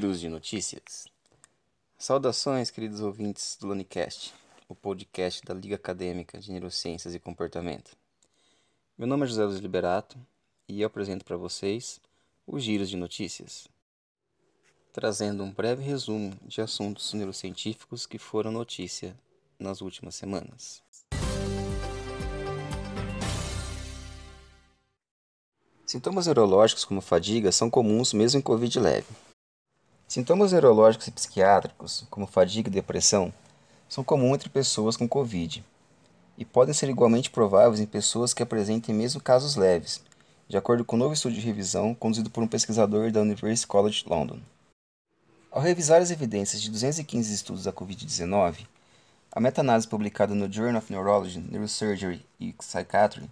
Giros de notícias. Saudações, queridos ouvintes do Lanicast, o podcast da Liga Acadêmica de Neurociências e Comportamento. Meu nome é José Luiz Liberato e eu apresento para vocês os Giros de Notícias, trazendo um breve resumo de assuntos neurocientíficos que foram notícia nas últimas semanas. Sintomas neurológicos como fadiga são comuns mesmo em Covid leve. Sintomas neurológicos e psiquiátricos, como fadiga e depressão, são comuns entre pessoas com Covid e podem ser igualmente prováveis em pessoas que apresentem mesmo casos leves, de acordo com um novo estudo de revisão conduzido por um pesquisador da University College London. Ao revisar as evidências de 215 estudos da Covid-19, a meta-análise publicada no Journal of Neurology, Neurosurgery e Psychiatry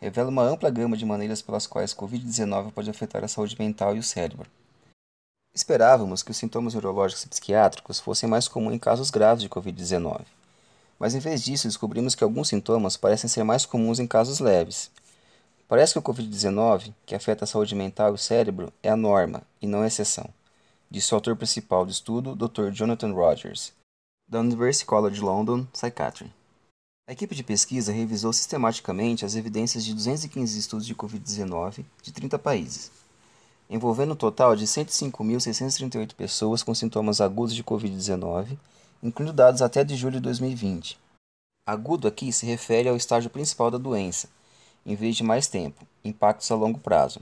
revela uma ampla gama de maneiras pelas quais Covid-19 pode afetar a saúde mental e o cérebro. Esperávamos que os sintomas neurológicos e psiquiátricos fossem mais comuns em casos graves de Covid-19, mas em vez disso descobrimos que alguns sintomas parecem ser mais comuns em casos leves. Parece que o Covid-19, que afeta a saúde mental e o cérebro, é a norma e não a exceção, disse o autor principal do estudo, Dr. Jonathan Rogers, da University College London Psychiatry. A equipe de pesquisa revisou sistematicamente as evidências de 215 estudos de Covid-19 de 30 países, envolvendo um total de 105.638 pessoas com sintomas agudos de Covid-19, incluindo dados até de julho de 2020. Agudo aqui se refere ao estágio principal da doença, em vez de mais tempo, impactos a longo prazo.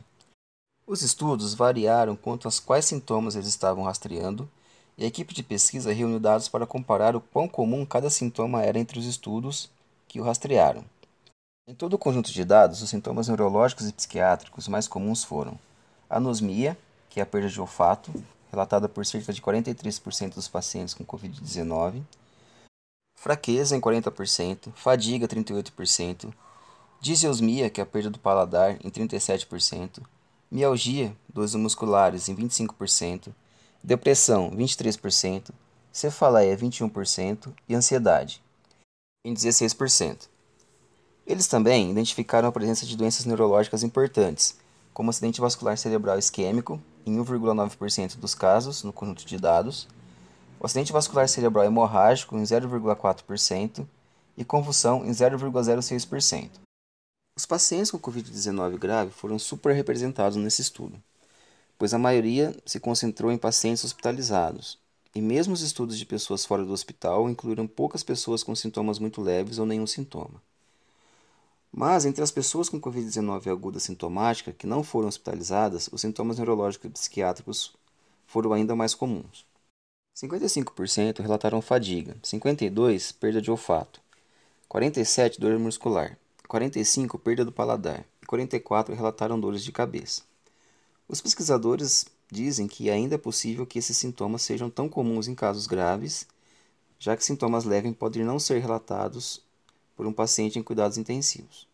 Os estudos variaram quanto aos quais sintomas eles estavam rastreando, e a equipe de pesquisa reuniu dados para comparar o quão comum cada sintoma era entre os estudos que o rastrearam. Em todo o conjunto de dados, os sintomas neurológicos e psiquiátricos mais comuns foram anosmia, que é a perda de olfato, relatada por cerca de 43% dos pacientes com Covid-19, fraqueza em 40%, fadiga 38%, diseosmia, que é a perda do paladar, em 37%, mialgia, dores musculares, em 25%, depressão, 23%, cefaleia, 21% e ansiedade, em 16%. Eles também identificaram a presença de doenças neurológicas importantes, como acidente vascular cerebral isquêmico, em 1,9% dos casos, no conjunto de dados, o acidente vascular cerebral hemorrágico, em 0,4%, e convulsão, em 0,06%. Os pacientes com Covid-19 grave foram superrepresentados nesse estudo, pois a maioria se concentrou em pacientes hospitalizados, e mesmo os estudos de pessoas fora do hospital incluíram poucas pessoas com sintomas muito leves ou nenhum sintoma. Mas entre as pessoas com Covid-19 aguda sintomática que não foram hospitalizadas, os sintomas neurológicos e psiquiátricos foram ainda mais comuns. 55% relataram fadiga, 52% perda de olfato, 47% dor muscular, 45% perda do paladar e 44% relataram dores de cabeça. Os pesquisadores dizem que ainda é possível que esses sintomas sejam tão comuns em casos graves, já que sintomas leves podem não ser relatados por um paciente em cuidados intensivos.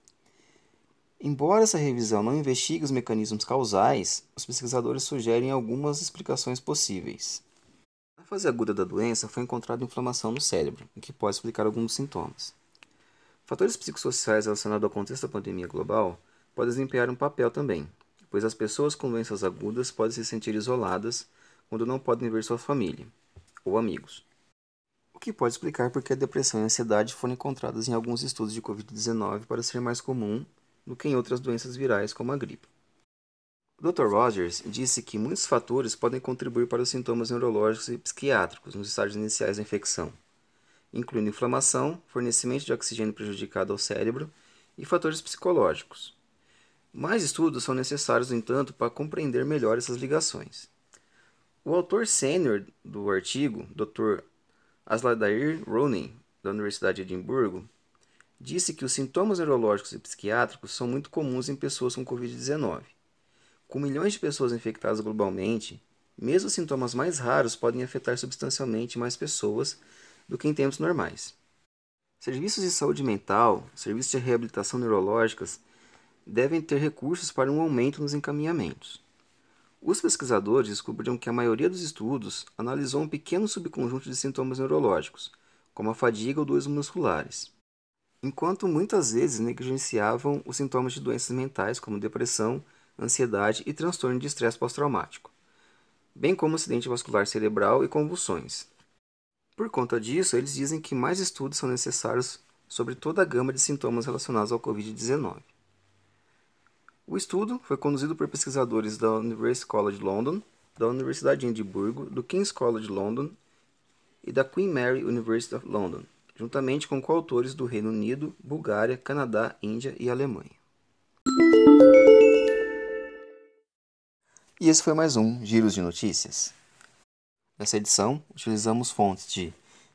Embora essa revisão não investigue os mecanismos causais, os pesquisadores sugerem algumas explicações possíveis. Na fase aguda da doença foi encontrada inflamação no cérebro, o que pode explicar alguns sintomas. Fatores psicossociais relacionados ao contexto da pandemia global podem desempenhar um papel também, pois as pessoas com doenças agudas podem se sentir isoladas quando não podem ver sua família ou amigos. O que pode explicar por que a depressão e a ansiedade foram encontradas em alguns estudos de Covid-19 para ser mais comum do que em outras doenças virais como a gripe. O Dr. Rogers disse que muitos fatores podem contribuir para os sintomas neurológicos e psiquiátricos nos estágios iniciais da infecção, incluindo inflamação, fornecimento de oxigênio prejudicado ao cérebro e fatores psicológicos, mais estudos são necessários, no entanto, para compreender melhor essas ligações. O autor sênior do artigo, Dr. Asladair Rooney, da Universidade de Edimburgo, disse que os sintomas neurológicos e psiquiátricos são muito comuns em pessoas com Covid-19. Com milhões de pessoas infectadas globalmente, mesmo sintomas mais raros podem afetar substancialmente mais pessoas do que em tempos normais. Serviços de saúde mental, serviços de reabilitação neurológicas devem ter recursos para um aumento nos encaminhamentos. Os pesquisadores descobriram que a maioria dos estudos analisou um pequeno subconjunto de sintomas neurológicos, como a fadiga ou dores musculares, enquanto muitas vezes negligenciavam os sintomas de doenças mentais como depressão, ansiedade e transtorno de estresse pós-traumático. bem como acidente vascular cerebral e convulsões. Por conta disso, eles dizem que mais estudos são necessários sobre toda a gama de sintomas relacionados ao Covid-19. O estudo foi conduzido por pesquisadores da University College London, da Universidade de Edimburgo, do King's College London e da Queen Mary University of London, juntamente com coautores do Reino Unido, Bulgária, Canadá, Índia e Alemanha. E esse foi mais um Giros de Notícias. Nessa edição, utilizamos fontes de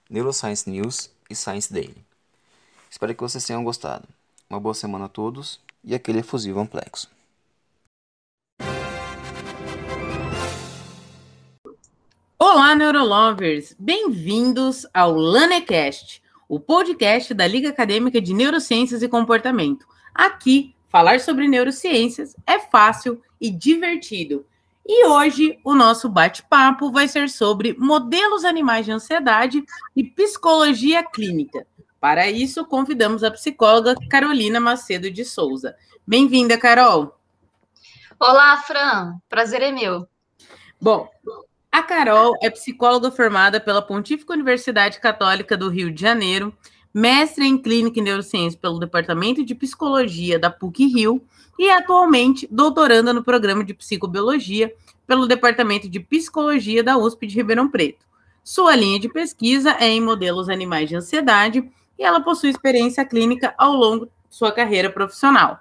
Neuroscience News e Science Daily. Espero que vocês tenham gostado. Uma boa semana a todos e aquele efusivo amplexo. Olá, Neurolovers! Bem-vindos ao LaneCast, o podcast da Liga Acadêmica de Neurociências e Comportamento. Aqui, falar sobre neurociências é fácil e divertido. E hoje o nosso bate-papo vai ser sobre modelos animais de ansiedade e psicologia clínica. Para isso, convidamos a psicóloga Carolina Macedo de Souza. Bem-vinda, Carol. Olá, Fran. Prazer é meu. Bom, a Carol é psicóloga formada pela Pontífica Universidade Católica do Rio de Janeiro, mestre em Clínica e Neurociência pelo Departamento de Psicologia da PUC-Rio e atualmente doutoranda no programa de Psicobiologia pelo Departamento de Psicologia da USP de Ribeirão Preto. Sua linha de pesquisa é em modelos animais de ansiedade e ela possui experiência clínica ao longo de sua carreira profissional.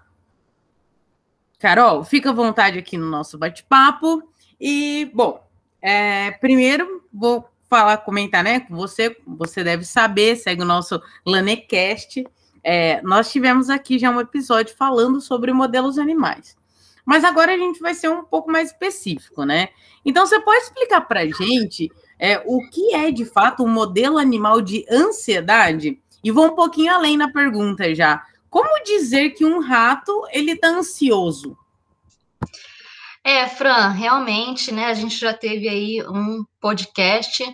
Carol, fica à vontade aqui no nosso bate-papo. E, bom, é, primeiro vou falar, comentar, né, com você, você deve saber, segue o nosso Lanecast. É, nós tivemos aqui já um episódio falando sobre modelos animais. Mas agora a gente vai ser um pouco mais específico, né? Então, você pode explicar para a gente é, o que é de fato um modelo animal de ansiedade? E vou um pouquinho além na pergunta já. Como dizer que um rato ele está ansioso? É, Fran, realmente, né? A gente já teve aí um podcast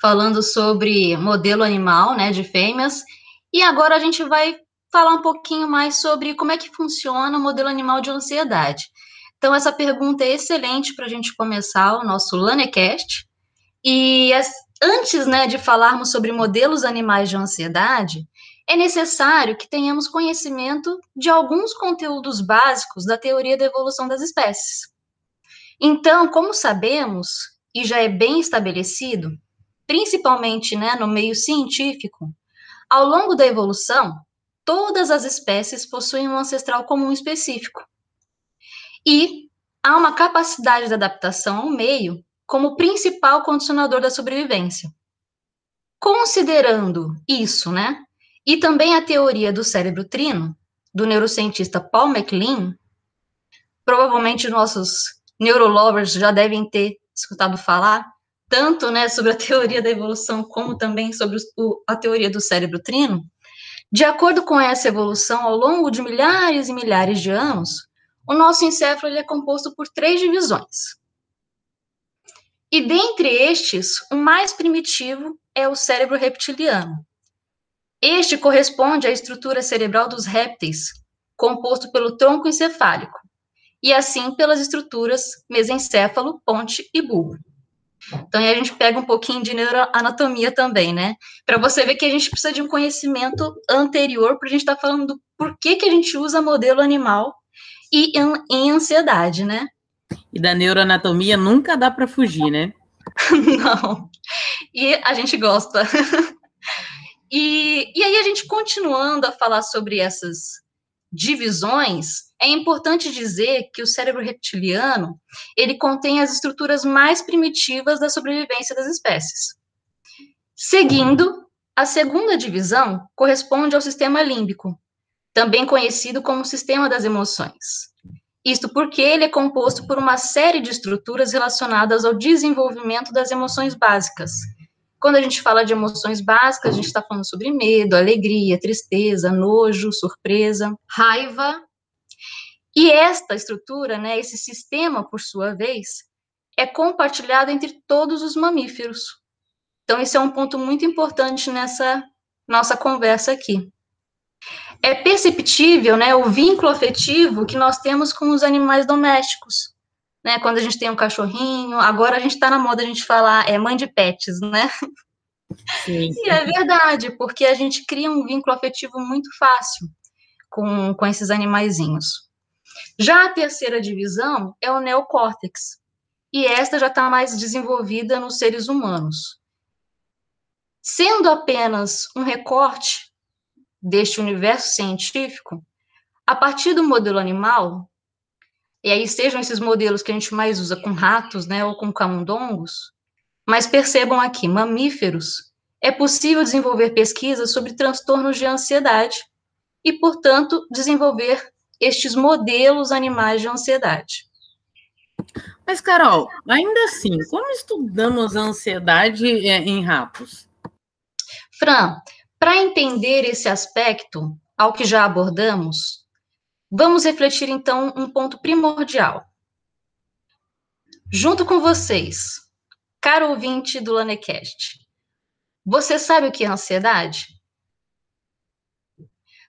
falando sobre modelo animal, né, de fêmeas, e agora a gente vai falar um pouquinho mais sobre como é que funciona o modelo animal de ansiedade. Então, essa pergunta é excelente para a gente começar o nosso Lanecast. E antes né, de falarmos sobre modelos animais de ansiedade, é necessário que tenhamos conhecimento de alguns conteúdos básicos da teoria da evolução das espécies. Então, como sabemos, e já é bem estabelecido, principalmente né, no meio científico, ao longo da evolução, todas as espécies possuem um ancestral comum específico. E há uma capacidade de adaptação ao meio como principal condicionador da sobrevivência. Considerando isso, né, e também a teoria do cérebro trino, do neurocientista Paul MacLean, provavelmente nossos neurolovers já devem ter escutado falar, tanto né, sobre a teoria da evolução, como também sobre o, a teoria do cérebro trino. De acordo com essa evolução, ao longo de milhares e milhares de anos, o nosso encéfalo é composto por três divisões. E dentre estes, o mais primitivo é o cérebro reptiliano. Este corresponde à estrutura cerebral dos répteis, composto pelo tronco encefálico, e assim pelas estruturas mesencéfalo, ponte e bulbo. Então, a gente pega um pouquinho de neuroanatomia também, né? Para você ver que a gente precisa de um conhecimento anterior para a gente estar tá falando do porquê que a gente usa modelo animal e em, em ansiedade, né? E da neuroanatomia nunca dá para fugir, né? Não. E a gente gosta. e, e aí, a gente continuando a falar sobre essas divisões, é importante dizer que o cérebro reptiliano, ele contém as estruturas mais primitivas da sobrevivência das espécies. Seguindo, a segunda divisão corresponde ao sistema límbico, também conhecido como sistema das emoções. Isto porque ele é composto por uma série de estruturas relacionadas ao desenvolvimento das emoções básicas. Quando a gente fala de emoções básicas, a gente está falando sobre medo, alegria, tristeza, nojo, surpresa, raiva e esta estrutura, né, esse sistema, por sua vez, é compartilhado entre todos os mamíferos. Então, esse é um ponto muito importante nessa nossa conversa aqui. É perceptível né, o vínculo afetivo que nós temos com os animais domésticos, né? Quando a gente tem um cachorrinho, agora a gente está na moda a gente falar é mãe de pets, né? Sim. E é verdade, porque a gente cria um vínculo afetivo muito fácil com, com esses animaizinhos. Já a terceira divisão é o neocórtex, e esta já está mais desenvolvida nos seres humanos. Sendo apenas um recorte deste universo científico, a partir do modelo animal, e aí sejam esses modelos que a gente mais usa com ratos, né, ou com camundongos, mas percebam aqui, mamíferos, é possível desenvolver pesquisas sobre transtornos de ansiedade e, portanto, desenvolver estes modelos animais de ansiedade. Mas, Carol, ainda assim, como estudamos a ansiedade é, em ratos? Fran, para entender esse aspecto, ao que já abordamos, vamos refletir então um ponto primordial. Junto com vocês, caro ouvinte do Lanecast, você sabe o que é ansiedade?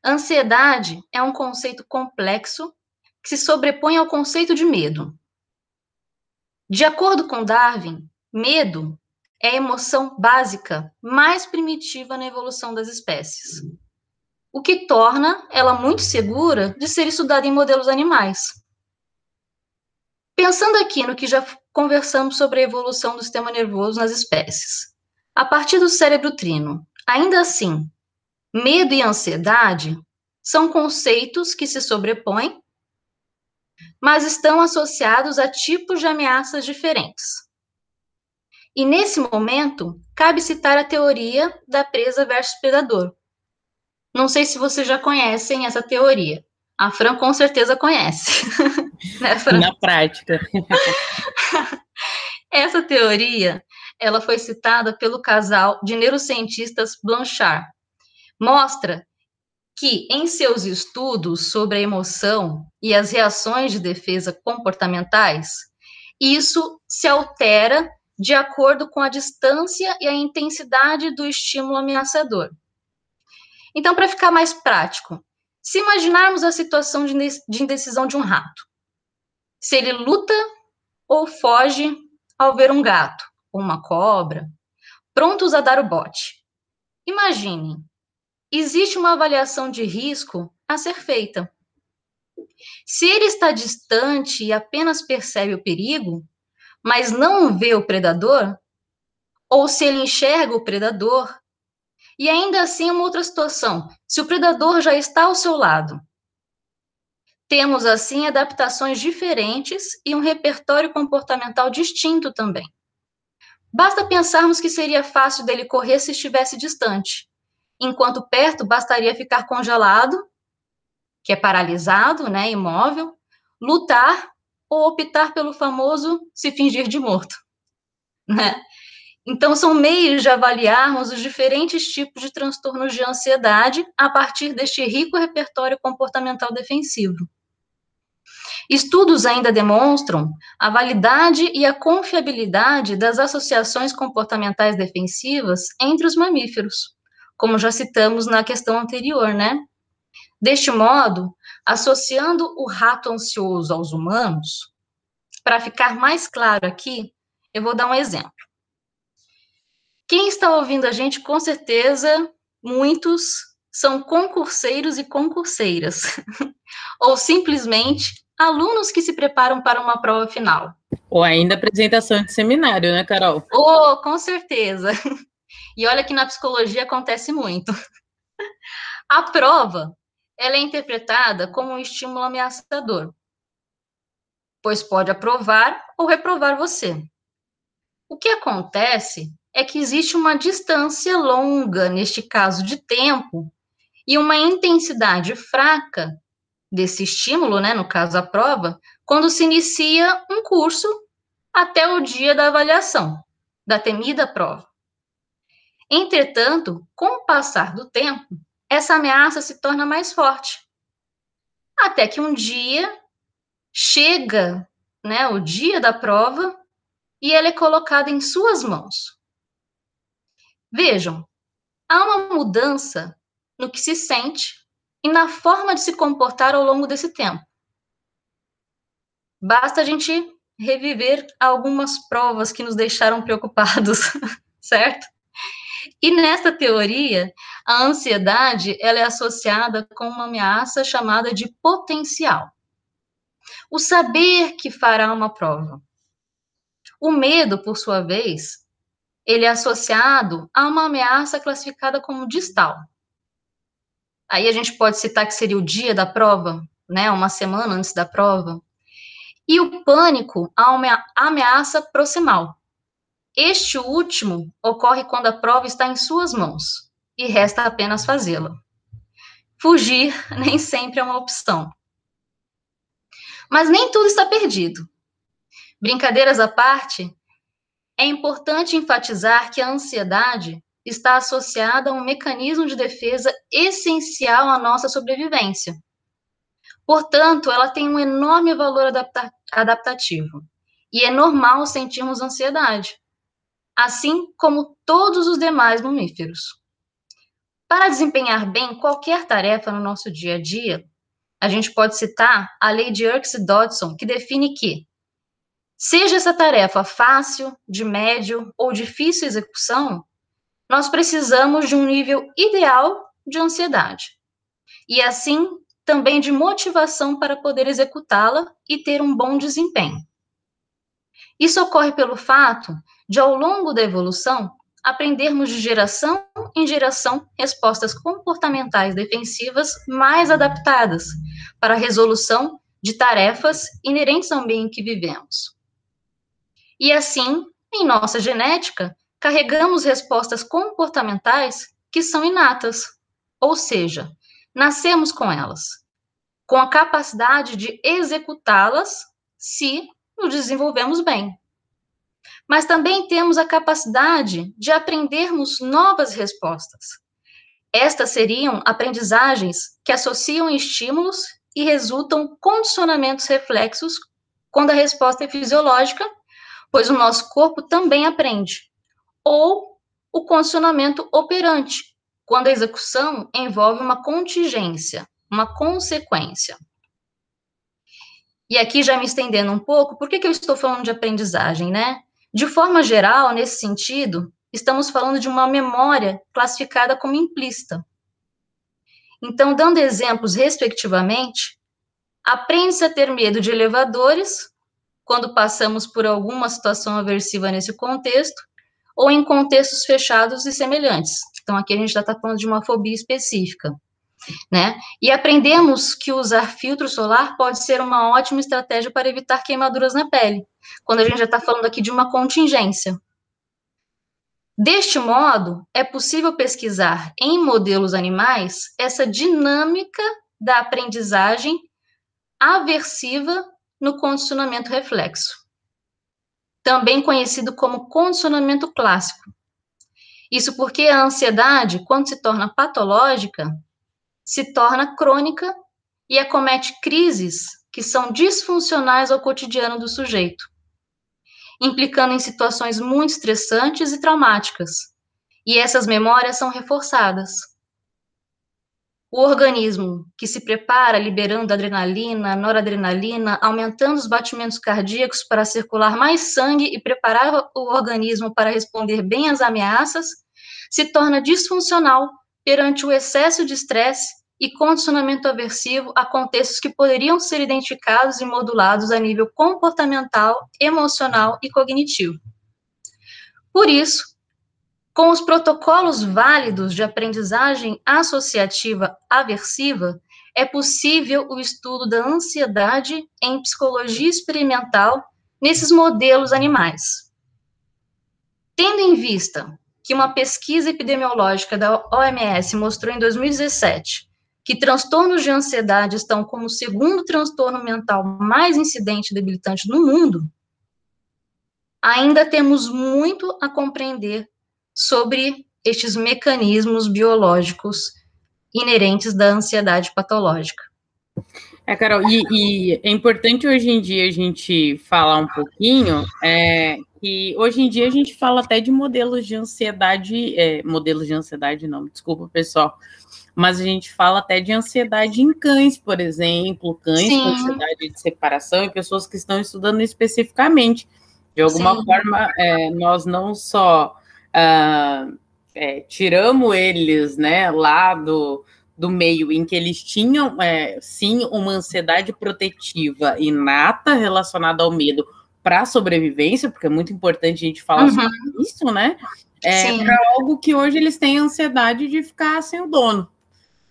Ansiedade é um conceito complexo que se sobrepõe ao conceito de medo. De acordo com Darwin, medo é a emoção básica mais primitiva na evolução das espécies, o que torna ela muito segura de ser estudada em modelos animais. Pensando aqui no que já conversamos sobre a evolução do sistema nervoso nas espécies, a partir do cérebro trino, ainda assim, medo e ansiedade são conceitos que se sobrepõem, mas estão associados a tipos de ameaças diferentes. E nesse momento, cabe citar a teoria da presa versus predador. Não sei se vocês já conhecem essa teoria. A Fran com certeza conhece. né? Na prática. essa teoria ela foi citada pelo casal de neurocientistas Blanchard. Mostra que, em seus estudos sobre a emoção e as reações de defesa comportamentais, isso se altera de acordo com a distância e a intensidade do estímulo ameaçador. Então, para ficar mais prático, se imaginarmos a situação de indecisão de um rato, se ele luta ou foge ao ver um gato, ou uma cobra, prontos a dar o bote. Imagine, existe uma avaliação de risco a ser feita. Se ele está distante e apenas percebe o perigo, mas não vê o predador, ou se ele enxerga o predador, e ainda assim uma outra situação, se o predador já está ao seu lado. Temos assim adaptações diferentes e um repertório comportamental distinto também. Basta pensarmos que seria fácil dele correr se estivesse distante, enquanto perto bastaria ficar congelado, que é paralisado, né, imóvel, lutar ou optar pelo famoso se fingir de morto, né? Então, são meios de avaliarmos os diferentes tipos de transtornos de ansiedade a partir deste rico repertório comportamental defensivo. Estudos ainda demonstram a validade e a confiabilidade das associações comportamentais defensivas entre os mamíferos, como já citamos na questão anterior, né? Deste modo, associando o rato ansioso aos humanos, para ficar mais claro aqui, eu vou dar um exemplo. Quem está ouvindo a gente, com certeza, muitos são concurseiros e concurseiras, ou simplesmente alunos que se preparam para uma prova final. Ou ainda apresentação de seminário, né, Carol? Oh, com certeza. E olha que na psicologia acontece muito. A prova, ela é interpretada como um estímulo ameaçador, pois pode aprovar ou reprovar você. O que acontece é que existe uma distância longa, neste caso de tempo, e uma intensidade fraca desse estímulo, né, no caso a prova, quando se inicia um curso até o dia da avaliação, da temida prova. Entretanto, com o passar do tempo, essa ameaça se torna mais forte. Até que um dia chega, né, o dia da prova e ela é colocada em suas mãos. Vejam, há uma mudança no que se sente e na forma de se comportar ao longo desse tempo. Basta a gente reviver algumas provas que nos deixaram preocupados, certo? E nesta teoria, a ansiedade ela é associada com uma ameaça chamada de potencial. O saber que fará uma prova. O medo, por sua vez, ele é associado a uma ameaça classificada como distal. Aí a gente pode citar que seria o dia da prova, né, uma semana antes da prova. E o pânico a uma ameaça proximal. Este último ocorre quando a prova está em suas mãos e resta apenas fazê-la. Fugir nem sempre é uma opção. Mas nem tudo está perdido. Brincadeiras à parte, é importante enfatizar que a ansiedade está associada a um mecanismo de defesa essencial à nossa sobrevivência. Portanto, ela tem um enorme valor adapta adaptativo. E é normal sentirmos ansiedade, assim como todos os demais mamíferos. Para desempenhar bem qualquer tarefa no nosso dia a dia, a gente pode citar a lei de Yerkes-Dodson, que define que Seja essa tarefa fácil, de médio ou difícil execução, nós precisamos de um nível ideal de ansiedade. E assim, também de motivação para poder executá-la e ter um bom desempenho. Isso ocorre pelo fato de, ao longo da evolução, aprendermos de geração em geração respostas comportamentais defensivas mais adaptadas para a resolução de tarefas inerentes ao meio em que vivemos. E assim, em nossa genética, carregamos respostas comportamentais que são inatas, ou seja, nascemos com elas, com a capacidade de executá-las se nos desenvolvemos bem. Mas também temos a capacidade de aprendermos novas respostas. Estas seriam aprendizagens que associam estímulos e resultam condicionamentos reflexos quando a resposta é fisiológica pois o nosso corpo também aprende. Ou o condicionamento operante, quando a execução envolve uma contingência, uma consequência. E aqui, já me estendendo um pouco, por que, que eu estou falando de aprendizagem, né? De forma geral, nesse sentido, estamos falando de uma memória classificada como implícita. Então, dando exemplos respectivamente, aprende-se a ter medo de elevadores quando passamos por alguma situação aversiva nesse contexto, ou em contextos fechados e semelhantes. Então, aqui a gente já está falando de uma fobia específica. Né? E aprendemos que usar filtro solar pode ser uma ótima estratégia para evitar queimaduras na pele, quando a gente já está falando aqui de uma contingência. Deste modo, é possível pesquisar em modelos animais essa dinâmica da aprendizagem aversiva no condicionamento reflexo, também conhecido como condicionamento clássico. Isso porque a ansiedade, quando se torna patológica, se torna crônica e acomete crises que são disfuncionais ao cotidiano do sujeito, implicando em situações muito estressantes e traumáticas. E essas memórias são reforçadas o organismo que se prepara liberando adrenalina, noradrenalina, aumentando os batimentos cardíacos para circular mais sangue e preparar o organismo para responder bem às ameaças, se torna disfuncional perante o excesso de estresse e condicionamento aversivo a contextos que poderiam ser identificados e modulados a nível comportamental, emocional e cognitivo. Por isso, com os protocolos válidos de aprendizagem associativa aversiva, é possível o estudo da ansiedade em psicologia experimental nesses modelos animais. Tendo em vista que uma pesquisa epidemiológica da OMS mostrou em 2017 que transtornos de ansiedade estão como o segundo transtorno mental mais incidente e debilitante no mundo, ainda temos muito a compreender sobre estes mecanismos biológicos inerentes da ansiedade patológica. É, Carol, e, e, é importante hoje em dia a gente falar um pouquinho é, que hoje em dia a gente fala até de modelos de ansiedade, é, modelos de ansiedade não, desculpa pessoal, mas a gente fala até de ansiedade em cães, por exemplo, cães Sim. com ansiedade de separação e pessoas que estão estudando especificamente. De alguma Sim. forma, é, nós não só uh, tiramos eles né, lá do, do meio em que eles tinham, é, sim, uma ansiedade protetiva inata relacionada ao medo para a sobrevivência, porque é muito importante a gente falar uhum. sobre isso, né? É, para algo que hoje eles têm ansiedade de ficar sem o dono.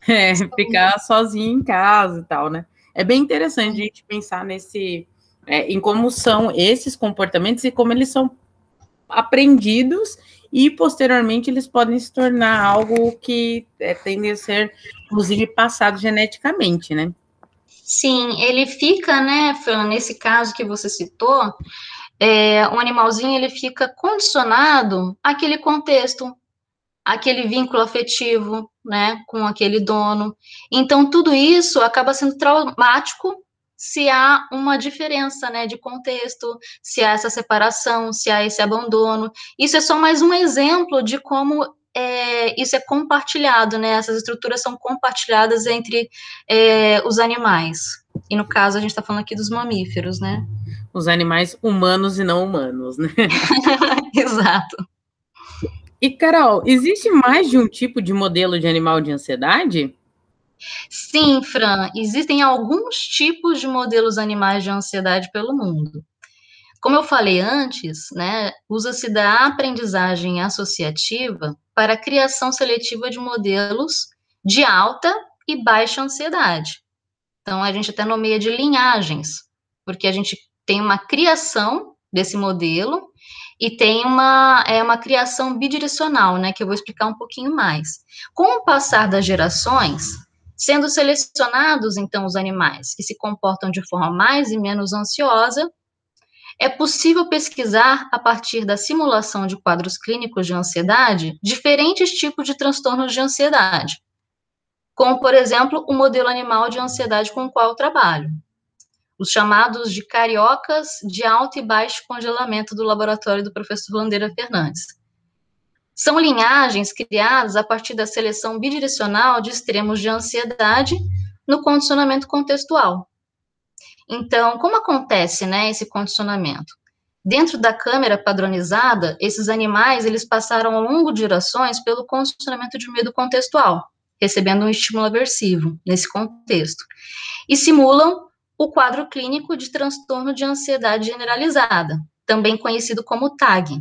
É, ficar sozinho em casa e tal, né? É bem interessante a gente pensar nesse, é, em como são esses comportamentos e como eles são aprendidos e posteriormente eles podem se tornar algo que é, tende a ser, inclusive, passado geneticamente, né? Sim, ele fica, né, Fran, nesse caso que você citou, é, um animalzinho ele fica condicionado àquele contexto, aquele vínculo afetivo, né, com aquele dono. Então, tudo isso acaba sendo traumático se há uma diferença, né, de contexto, se há essa separação, se há esse abandono. Isso é só mais um exemplo de como é, isso é compartilhado, né, essas estruturas são compartilhadas entre é, os animais. E no caso, a gente está falando aqui dos mamíferos, né? Os animais humanos e não humanos, né? Exato. E, Carol, existe mais de um tipo de modelo de animal de ansiedade? Sim, Fran, existem alguns tipos de modelos animais de ansiedade pelo mundo. Como eu falei antes, né, usa-se da aprendizagem associativa para a criação seletiva de modelos de alta e baixa ansiedade. Então, a gente até nomeia de linhagens, porque a gente tem uma criação desse modelo e tem uma, é, uma criação bidirecional, né, que eu vou explicar um pouquinho mais. Com o passar das gerações, sendo selecionados, então, os animais que se comportam de forma mais e menos ansiosa, é possível pesquisar, a partir da simulação de quadros clínicos de ansiedade, diferentes tipos de transtornos de ansiedade, como, por exemplo, o modelo animal de ansiedade com o qual eu trabalho os chamados de cariocas de alto e baixo congelamento do laboratório do professor Landeira Fernandes. São linhagens criadas a partir da seleção bidirecional de extremos de ansiedade no condicionamento contextual. Então, como acontece, né, esse condicionamento? Dentro da câmera padronizada, esses animais, eles passaram ao longo de gerações pelo condicionamento de medo contextual, recebendo um estímulo aversivo nesse contexto, e simulam o quadro clínico de transtorno de ansiedade generalizada, também conhecido como TAG.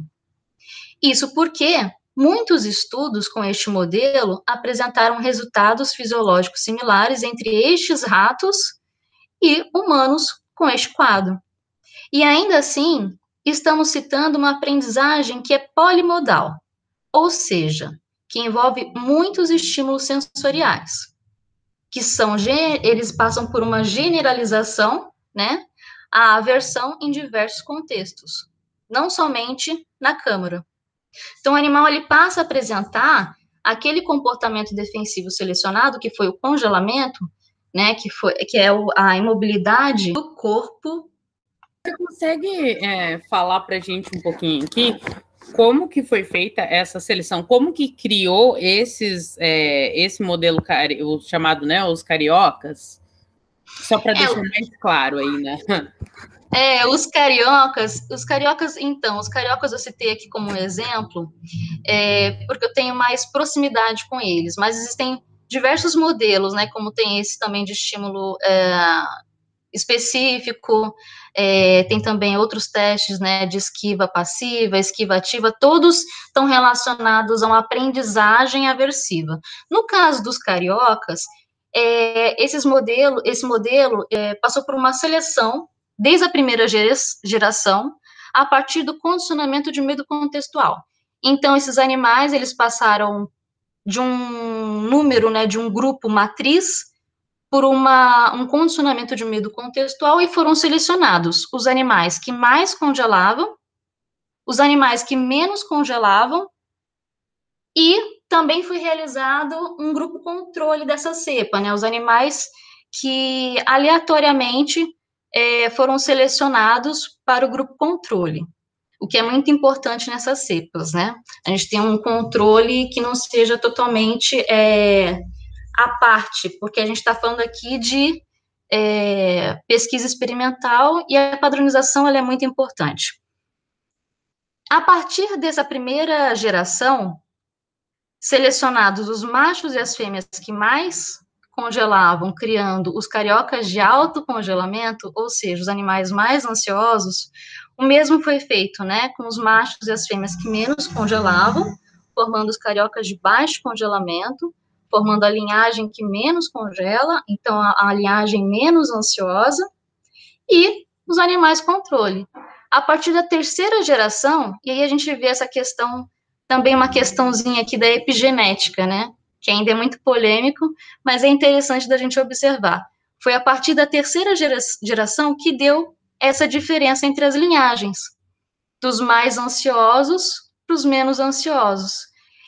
Isso porque muitos estudos com este modelo apresentaram resultados fisiológicos similares entre estes ratos e humanos com este quadro. E ainda assim, estamos citando uma aprendizagem que é polimodal, ou seja, que envolve muitos estímulos sensoriais que são eles passam por uma generalização, né, a aversão em diversos contextos, não somente na câmara. Então, o animal ele passa a apresentar aquele comportamento defensivo selecionado, que foi o congelamento, né, que, foi, que é a imobilidade do corpo. Você consegue é, falar para a gente um pouquinho aqui como que foi feita essa seleção? Como que criou esses, é, esse modelo cari o chamado, né, os cariocas? Só para é, deixar mais claro aí, né? É, os cariocas, os cariocas, então, os cariocas eu citei aqui como um exemplo, é, porque eu tenho mais proximidade com eles, mas existem diversos modelos, né, como tem esse também de estímulo é, específico, é, tem também outros testes né, de esquiva passiva, esquiva ativa, todos estão relacionados a uma aprendizagem aversiva. No caso dos cariocas, é, esses modelo, esse modelo é, passou por uma seleção desde a primeira geração, a partir do condicionamento de medo contextual. Então, esses animais, eles passaram de um número, né, de um grupo matriz, por uma, um condicionamento de medo contextual e foram selecionados os animais que mais congelavam, os animais que menos congelavam, e também foi realizado um grupo controle dessa cepa, né? Os animais que aleatoriamente é, foram selecionados para o grupo controle, o que é muito importante nessas cepas, né? A gente tem um controle que não seja totalmente é, à parte, porque a gente está falando aqui de é, pesquisa experimental e a padronização é muito importante. A partir dessa primeira geração, selecionados os machos e as fêmeas que mais congelavam, criando os cariocas de alto congelamento, ou seja, os animais mais ansiosos, o mesmo foi feito, né, com os machos e as fêmeas que menos congelavam, formando os cariocas de baixo congelamento, formando a linhagem que menos congela, então a, a linhagem menos ansiosa, e os animais controle. A partir da terceira geração, e aí a gente vê essa questão, também uma questãozinha aqui da epigenética, né? Que ainda é muito polêmico, mas é interessante da gente observar. Foi a partir da terceira gera geração que deu essa diferença entre as linhagens, dos mais ansiosos para os menos ansiosos.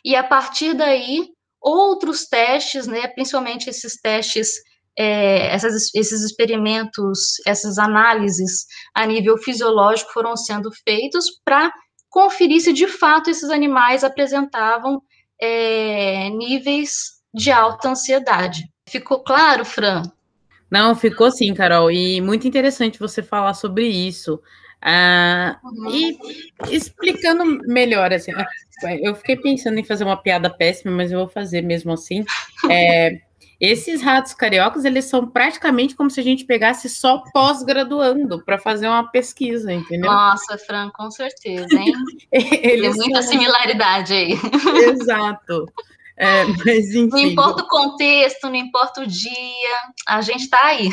E a partir daí, outros testes, né, principalmente esses testes é, essas, esses experimentos, essas análises a nível fisiológico foram sendo feitos para conferir se de fato esses animais apresentavam é, níveis de alta ansiedade. Ficou claro, Fran? Não, ficou sim, Carol, e muito interessante você falar sobre isso. Ah. E explicando melhor, assim, eu fiquei pensando em fazer uma piada péssima, mas eu vou fazer mesmo assim. É, esses ratos cariocas, eles são praticamente como se a gente pegasse só pós-graduando para fazer uma pesquisa, entendeu? Nossa, Fran, com certeza, hein? Tem muita são... similaridade aí. Exato. É, mas. Não importa o contexto, não importa o dia, a gente está aí.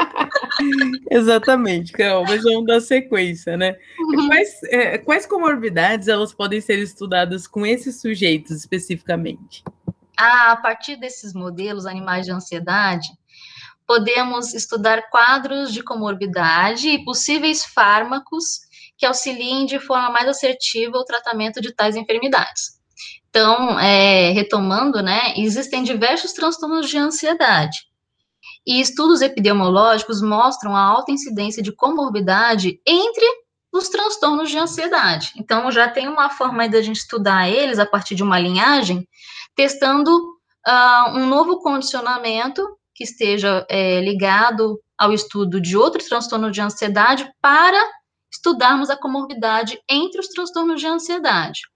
Exatamente, Carol, mas vamos dar sequência, né? Uhum. Quais, é, quais comorbidades elas podem ser estudadas com esses sujeitos especificamente? a partir desses modelos animais de ansiedade, podemos estudar quadros de comorbidade e possíveis fármacos que auxiliem de forma mais assertiva o tratamento de tais enfermidades. Então, é, retomando, né, existem diversos transtornos de ansiedade. E estudos epidemiológicos mostram a alta incidência de comorbidade entre os transtornos de ansiedade. Então, já tem uma forma da gente estudar eles a partir de uma linhagem testando uh, um novo condicionamento que esteja é, ligado ao estudo de outros transtornos de ansiedade para estudarmos a comorbidade entre os transtornos de ansiedade.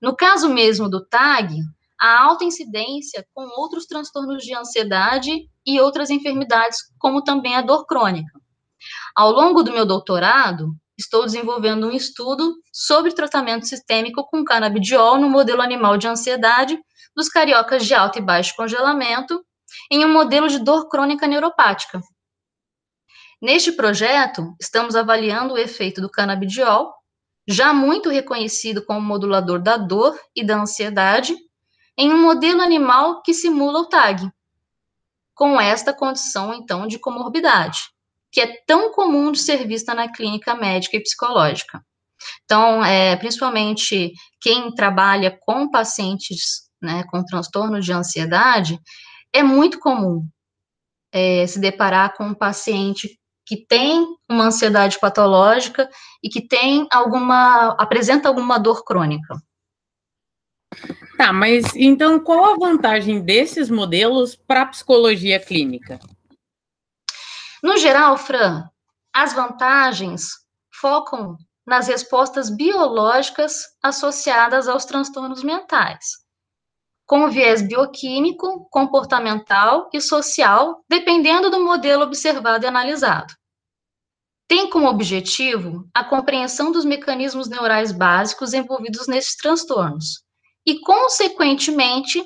No caso mesmo do TAG, a alta incidência com outros transtornos de ansiedade e outras enfermidades, como também a dor crônica. Ao longo do meu doutorado, estou desenvolvendo um estudo sobre tratamento sistêmico com canabidiol no modelo animal de ansiedade dos cariocas de alto e baixo congelamento em um modelo de dor crônica neuropática. Neste projeto, estamos avaliando o efeito do canabidiol, já muito reconhecido como modulador da dor e da ansiedade, em um modelo animal que simula o TAG, com esta condição, então, de comorbidade, que é tão comum de ser vista na clínica médica e psicológica. Então, é, principalmente quem trabalha com pacientes né, com transtorno de ansiedade, é muito comum é, se deparar com um paciente que tem uma ansiedade patológica e que tem alguma, apresenta alguma dor crônica. Tá, mas então qual a vantagem desses modelos para a psicologia clínica? No geral, Fran, as vantagens focam nas respostas biológicas associadas aos transtornos mentais com viés bioquímico, comportamental e social, dependendo do modelo observado e analisado. Tem como objetivo a compreensão dos mecanismos neurais básicos envolvidos nesses transtornos e, consequentemente,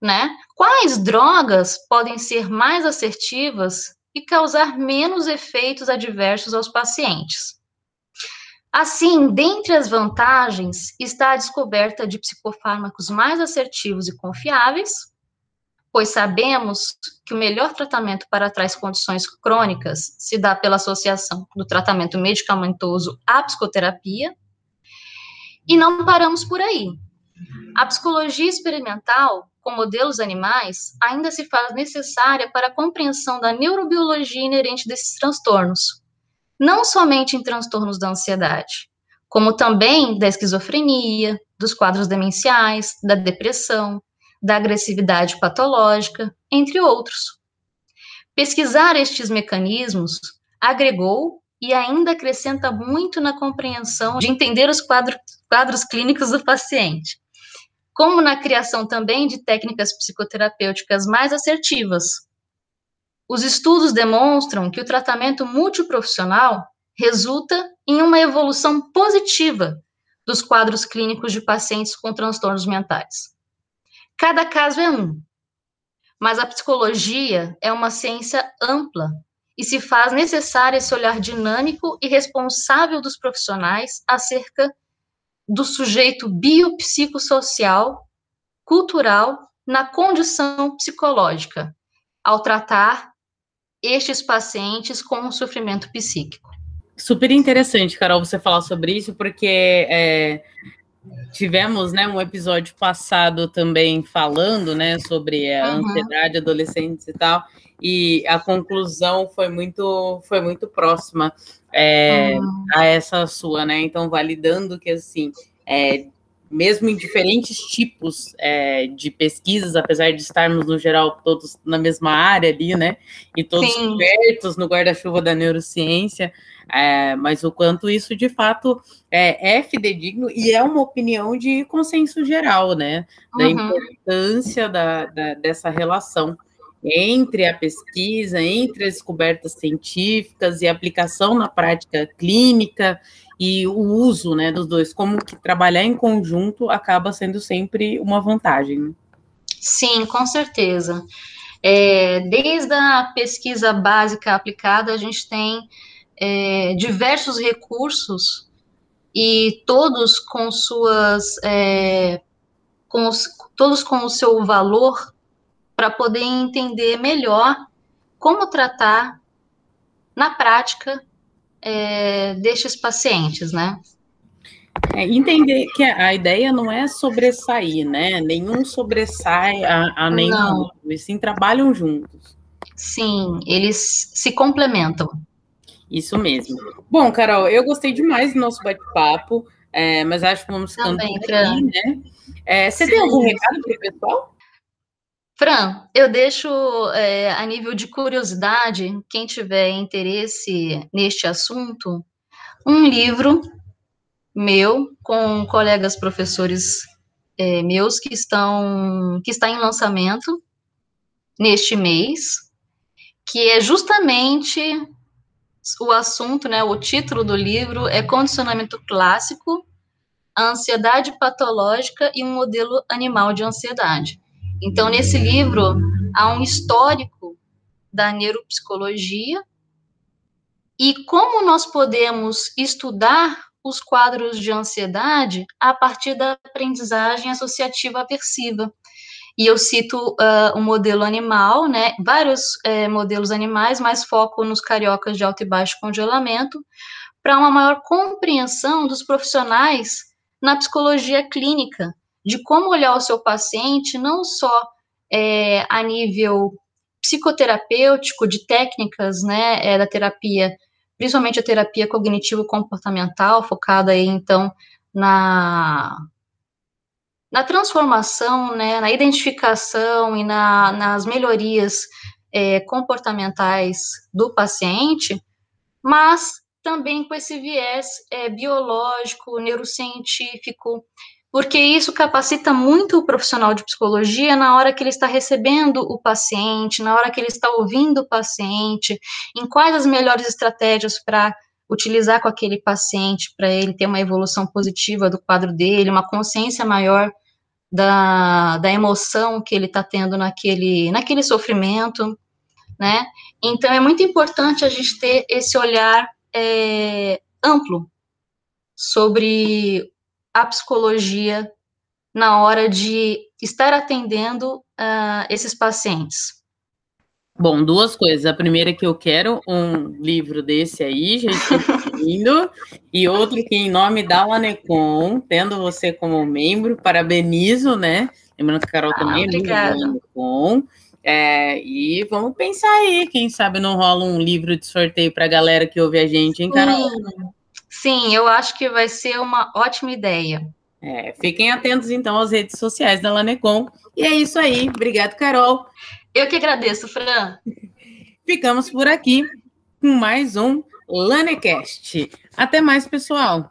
né, quais drogas podem ser mais assertivas e causar menos efeitos adversos aos pacientes. Assim, dentre as vantagens está a descoberta de psicofármacos mais assertivos e confiáveis, pois sabemos que o melhor tratamento para tais condições crônicas se dá pela associação do tratamento medicamentoso à psicoterapia. E não paramos por aí. A psicologia experimental, com modelos animais, ainda se faz necessária para a compreensão da neurobiologia inerente desses transtornos, não somente em transtornos da ansiedade, como também da esquizofrenia, dos quadros demenciais, da depressão, da agressividade patológica, entre outros. Pesquisar estes mecanismos agregou e ainda acrescenta muito na compreensão de entender os quadros, quadros clínicos do paciente, como na criação também de técnicas psicoterapêuticas mais assertivas. Os estudos demonstram que o tratamento multiprofissional resulta em uma evolução positiva dos quadros clínicos de pacientes com transtornos mentais. Cada caso é um, mas a psicologia é uma ciência ampla e se faz necessário esse olhar dinâmico e responsável dos profissionais acerca do sujeito biopsicossocial, cultural, na condição psicológica, ao tratar estes pacientes com um sofrimento psíquico. Super interessante, Carol, você falar sobre isso, porque é, tivemos né, um episódio passado também falando né, sobre a uhum. ansiedade adolescentes e tal, e a conclusão foi muito, foi muito próxima é, uhum. a essa sua, né? Então, validando que assim, é, mesmo em diferentes tipos é, de pesquisas, apesar de estarmos, no geral, todos na mesma área ali, né? E todos pertos no guarda-chuva da neurociência, é, mas o quanto isso de fato é, é, fidedigno e é uma opinião de consenso geral, né? Da uhum. importância da, da, dessa relação entre a pesquisa, entre as descobertas científicas e a aplicação na prática clínica e o uso né, dos dois, como que trabalhar em conjunto acaba sendo sempre uma vantagem. Né? Sim, com certeza. É, desde a pesquisa básica aplicada, a gente tem é, diversos recursos e todos com suas é, com os, todos com o seu valor para poder entender melhor como tratar na prática é, destes pacientes, né? É, entender que a ideia não é sobressair, né? Nenhum sobressai a, a nenhum, não. e sim trabalham juntos. Sim, eles se complementam. Isso mesmo. Bom, Carol, eu gostei demais do nosso bate-papo, é, mas acho que vamos ficando Também, aqui, né? É, você sim. tem algum recado para o pessoal? Fran, eu deixo é, a nível de curiosidade, quem tiver interesse neste assunto, um livro meu com colegas professores é, meus que estão que está em lançamento neste mês, que é justamente o assunto, né, o título do livro é Condicionamento Clássico, a Ansiedade Patológica e um Modelo Animal de Ansiedade. Então, nesse livro, há um histórico da neuropsicologia e como nós podemos estudar os quadros de ansiedade a partir da aprendizagem associativa aversiva. E eu cito uh, o modelo animal, né, vários uh, modelos animais, mas foco nos cariocas de alto e baixo congelamento, para uma maior compreensão dos profissionais na psicologia clínica, de como olhar o seu paciente, não só é, a nível psicoterapêutico, de técnicas, né, é, da terapia, principalmente a terapia cognitivo-comportamental, focada aí, então, na, na transformação, né, na identificação e na, nas melhorias é, comportamentais do paciente, mas também com esse viés é, biológico, neurocientífico, porque isso capacita muito o profissional de psicologia na hora que ele está recebendo o paciente, na hora que ele está ouvindo o paciente, em quais as melhores estratégias para utilizar com aquele paciente para ele ter uma evolução positiva do quadro dele, uma consciência maior da, da emoção que ele está tendo naquele, naquele sofrimento, né? Então é muito importante a gente ter esse olhar é, amplo sobre a psicologia na hora de estar atendendo uh, esses pacientes? Bom, duas coisas. A primeira é que eu quero um livro desse aí, gente, ouvindo. E outro que, em nome da Lanecom, tendo você como membro, parabenizo, né? Lembrando que a Carol ah, também é membro da Lanecom. É, e vamos pensar aí, quem sabe não rola um livro de sorteio para a galera que ouve a gente, hein, Carol? Sim. Sim, eu acho que vai ser uma ótima ideia. É, fiquem atentos, então, às redes sociais da Lanecom. E é isso aí. Obrigado, Carol. Eu que agradeço, Fran. Ficamos por aqui com mais um Lanecast. Até mais, pessoal.